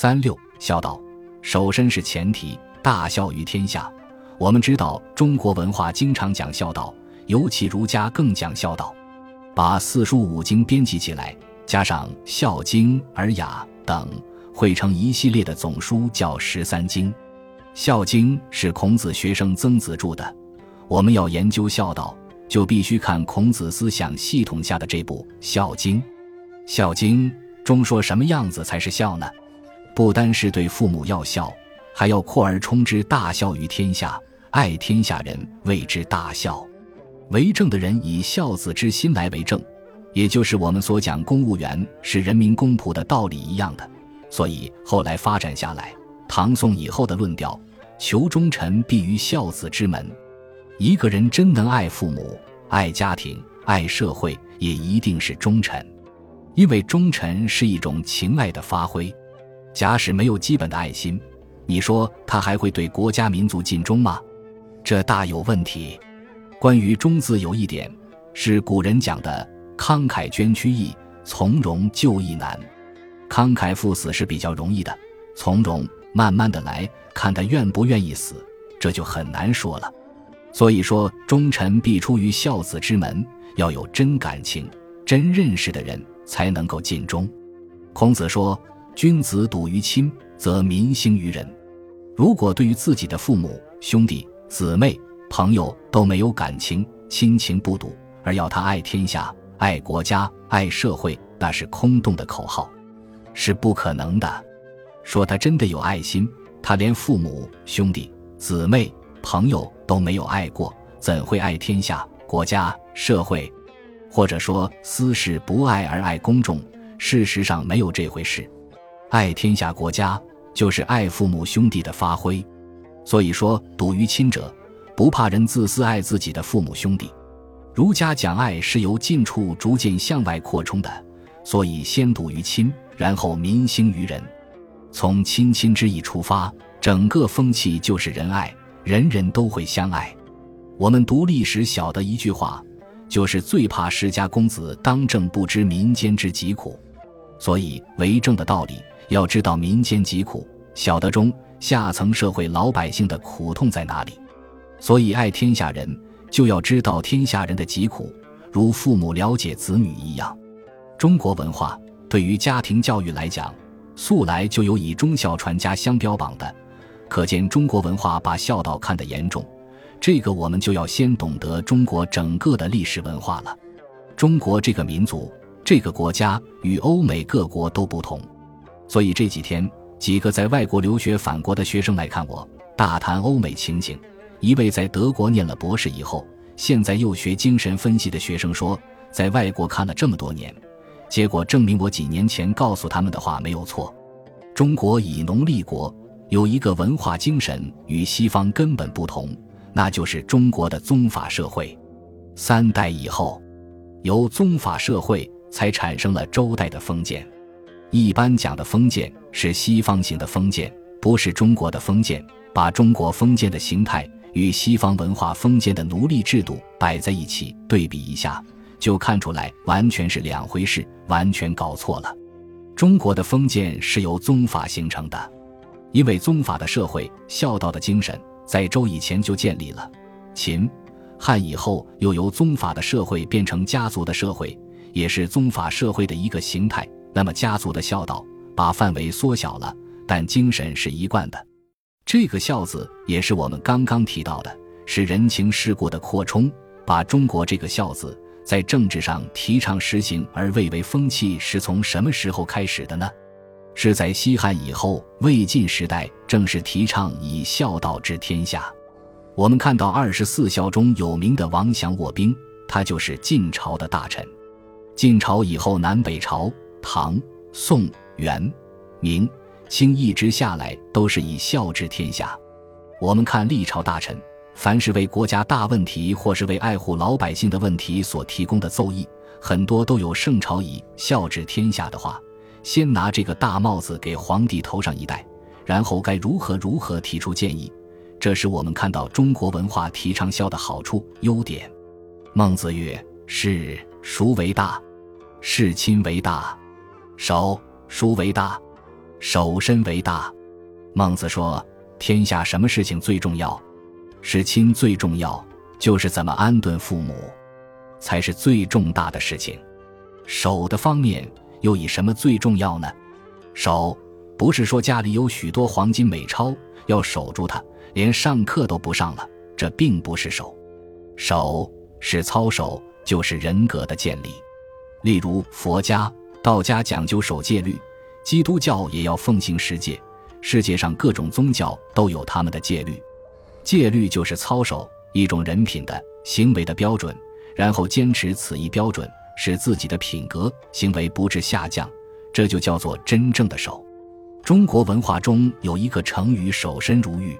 三六孝道，守身是前提，大孝于天下。我们知道中国文化经常讲孝道，尤其儒家更讲孝道，把四书五经编辑起来，加上《孝经》《尔雅》等，汇成一系列的总书，叫《十三经》。《孝经》是孔子学生曾子著的。我们要研究孝道，就必须看孔子思想系统下的这部《孝经》。《孝经》中说什么样子才是孝呢？不单是对父母要孝，还要扩而充之，大孝于天下。爱天下人谓之大孝，为政的人以孝子之心来为政，也就是我们所讲公务员是人民公仆的道理一样的。所以后来发展下来，唐宋以后的论调，求忠臣必于孝子之门。一个人真能爱父母、爱家庭、爱社会，也一定是忠臣，因为忠臣是一种情爱的发挥。假使没有基本的爱心，你说他还会对国家民族尽忠吗？这大有问题。关于“忠”字，有一点是古人讲的：“慷慨捐躯易，从容就义难。”慷慨赴死是比较容易的，从容慢慢的来看他愿不愿意死，这就很难说了。所以说，忠臣必出于孝子之门，要有真感情、真认识的人才能够尽忠。孔子说：“君子笃于亲，则民兴于仁。”如果对于自己的父母、兄弟，姊妹、朋友都没有感情、亲情不笃，而要他爱天下、爱国家、爱社会，那是空洞的口号，是不可能的。说他真的有爱心，他连父母、兄弟、姊妹、朋友都没有爱过，怎会爱天下、国家、社会？或者说私事不爱而爱公众？事实上没有这回事。爱天下、国家，就是爱父母、兄弟的发挥。所以说，笃于亲者，不怕人自私爱自己的父母兄弟。儒家讲爱是由近处逐渐向外扩充的，所以先笃于亲，然后民兴于人。从亲亲之意出发，整个风气就是仁爱，人人都会相爱。我们读历史晓得一句话，就是最怕世家公子当政不知民间之疾苦。所以为政的道理，要知道民间疾苦，晓得中。下层社会老百姓的苦痛在哪里？所以爱天下人就要知道天下人的疾苦，如父母了解子女一样。中国文化对于家庭教育来讲，素来就有以忠孝传家相标榜的，可见中国文化把孝道看得严重。这个我们就要先懂得中国整个的历史文化了。中国这个民族、这个国家与欧美各国都不同，所以这几天。几个在外国留学返国的学生来看我，大谈欧美情景。一位在德国念了博士以后，现在又学精神分析的学生说，在外国看了这么多年，结果证明我几年前告诉他们的话没有错。中国以农立国，有一个文化精神与西方根本不同，那就是中国的宗法社会。三代以后，由宗法社会才产生了周代的封建。一般讲的封建是西方型的封建，不是中国的封建。把中国封建的形态与西方文化封建的奴隶制度摆在一起对比一下，就看出来完全是两回事，完全搞错了。中国的封建是由宗法形成的，因为宗法的社会孝道的精神在周以前就建立了，秦、汉以后又由宗法的社会变成家族的社会，也是宗法社会的一个形态。那么家族的孝道把范围缩小了，但精神是一贯的。这个“孝”字也是我们刚刚提到的，是人情世故的扩充。把中国这个“孝”字在政治上提倡实行而蔚为风气，是从什么时候开始的呢？是在西汉以后，魏晋时代正是提倡以孝道治天下。我们看到二十四孝中有名的王祥卧冰，他就是晋朝的大臣。晋朝以后，南北朝。唐、宋、元、明、清一直下来都是以孝治天下。我们看历朝大臣，凡是为国家大问题或是为爱护老百姓的问题所提供的奏议，很多都有圣朝以孝治天下的话。先拿这个大帽子给皇帝头上一戴，然后该如何如何提出建议。这是我们看到中国文化提倡孝的好处、优点。孟子曰：“是孰为大？是亲为大。”守书为大？守身为大。孟子说：“天下什么事情最重要？是亲最重要，就是怎么安顿父母，才是最重大的事情。守的方面又以什么最重要呢？守不是说家里有许多黄金美钞要守住它，连上课都不上了，这并不是守。守是操守，就是人格的建立。例如佛家、道家讲究守戒律，基督教也要奉行十戒。”世界上各种宗教都有他们的戒律，戒律就是操守，一种人品的行为的标准，然后坚持此一标准，使自己的品格行为不致下降，这就叫做真正的守。中国文化中有一个成语“守身如玉”，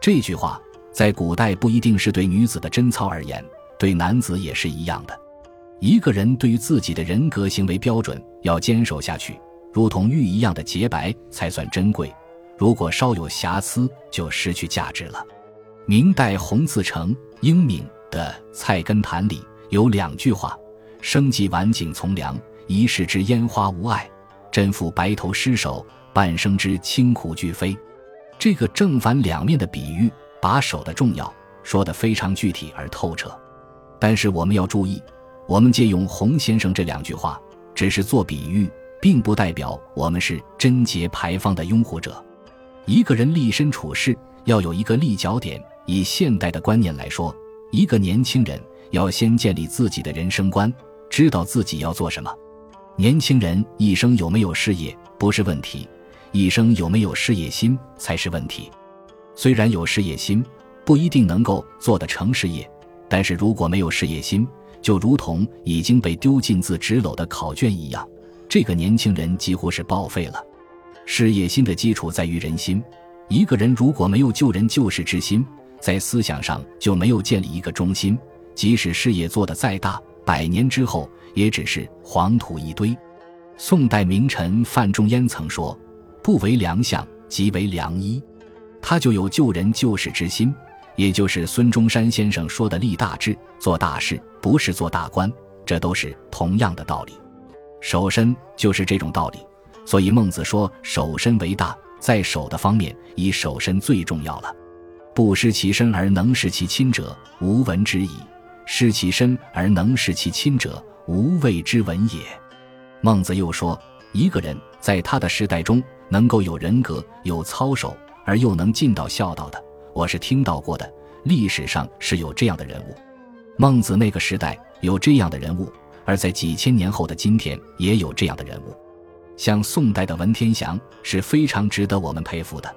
这句话在古代不一定是对女子的贞操而言，对男子也是一样的。一个人对于自己的人格行为标准要坚守下去，如同玉一样的洁白才算珍贵。如果稍有瑕疵，就失去价值了。明代洪自成、英敏的《菜根谭》里有两句话：“生计晚景从良，一世之烟花无碍；真负白头失守，半生之清苦俱非。”这个正反两面的比喻，把守的重要说得非常具体而透彻。但是我们要注意，我们借用洪先生这两句话，只是做比喻，并不代表我们是贞洁牌坊的拥护者。一个人立身处世要有一个立脚点。以现代的观念来说，一个年轻人要先建立自己的人生观，知道自己要做什么。年轻人一生有没有事业不是问题，一生有没有事业心才是问题。虽然有事业心不一定能够做得成事业，但是如果没有事业心，就如同已经被丢进自纸篓的考卷一样，这个年轻人几乎是报废了。事业心的基础在于人心，一个人如果没有救人救世之心，在思想上就没有建立一个中心，即使事业做得再大，百年之后也只是黄土一堆。宋代名臣范仲淹曾说：“不为良相，即为良医。”他就有救人救世之心，也就是孙中山先生说的立大志、做大事，不是做大官，这都是同样的道理。守身就是这种道理。所以孟子说：“守身为大，在守的方面，以守身最重要了。不失其身而能事其亲者，无闻之矣；失其身而能事其亲者，无谓之闻也。”孟子又说：“一个人在他的时代中，能够有人格、有操守，而又能尽到孝道的，我是听到过的。历史上是有这样的人物。孟子那个时代有这样的人物，而在几千年后的今天，也有这样的人物。”像宋代的文天祥是非常值得我们佩服的，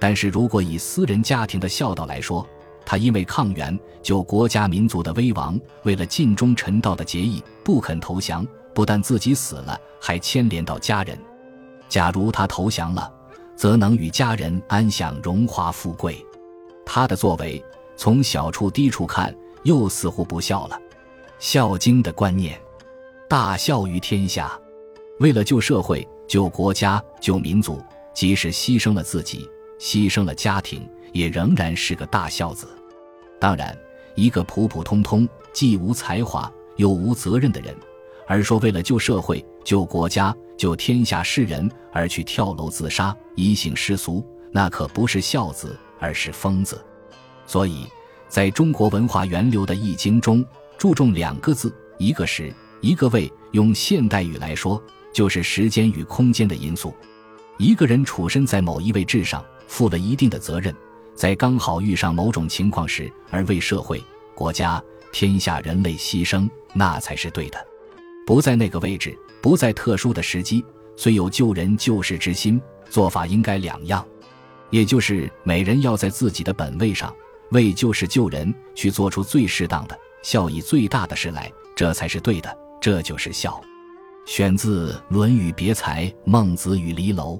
但是如果以私人家庭的孝道来说，他因为抗元救国家民族的危亡，为了尽忠臣道的节义，不肯投降，不但自己死了，还牵连到家人。假如他投降了，则能与家人安享荣华富贵。他的作为从小处低处看，又似乎不孝了。《孝经》的观念，大孝于天下。为了救社会、救国家、救民族，即使牺牲了自己、牺牲了家庭，也仍然是个大孝子。当然，一个普普通通、既无才华又无责任的人，而说为了救社会、救国家、救天下世人而去跳楼自杀、以行世俗，那可不是孝子，而是疯子。所以，在中国文化源流的《易经》中，注重两个字：一个时，一个位。用现代语来说。就是时间与空间的因素。一个人处身在某一位置上，负了一定的责任，在刚好遇上某种情况时，而为社会、国家、天下人类牺牲，那才是对的。不在那个位置，不在特殊的时机，虽有救人救世之心，做法应该两样。也就是每人要在自己的本位上，为救世救人去做出最适当的、效益最大的事来，这才是对的。这就是孝。选自《论语别裁·孟子与离娄》。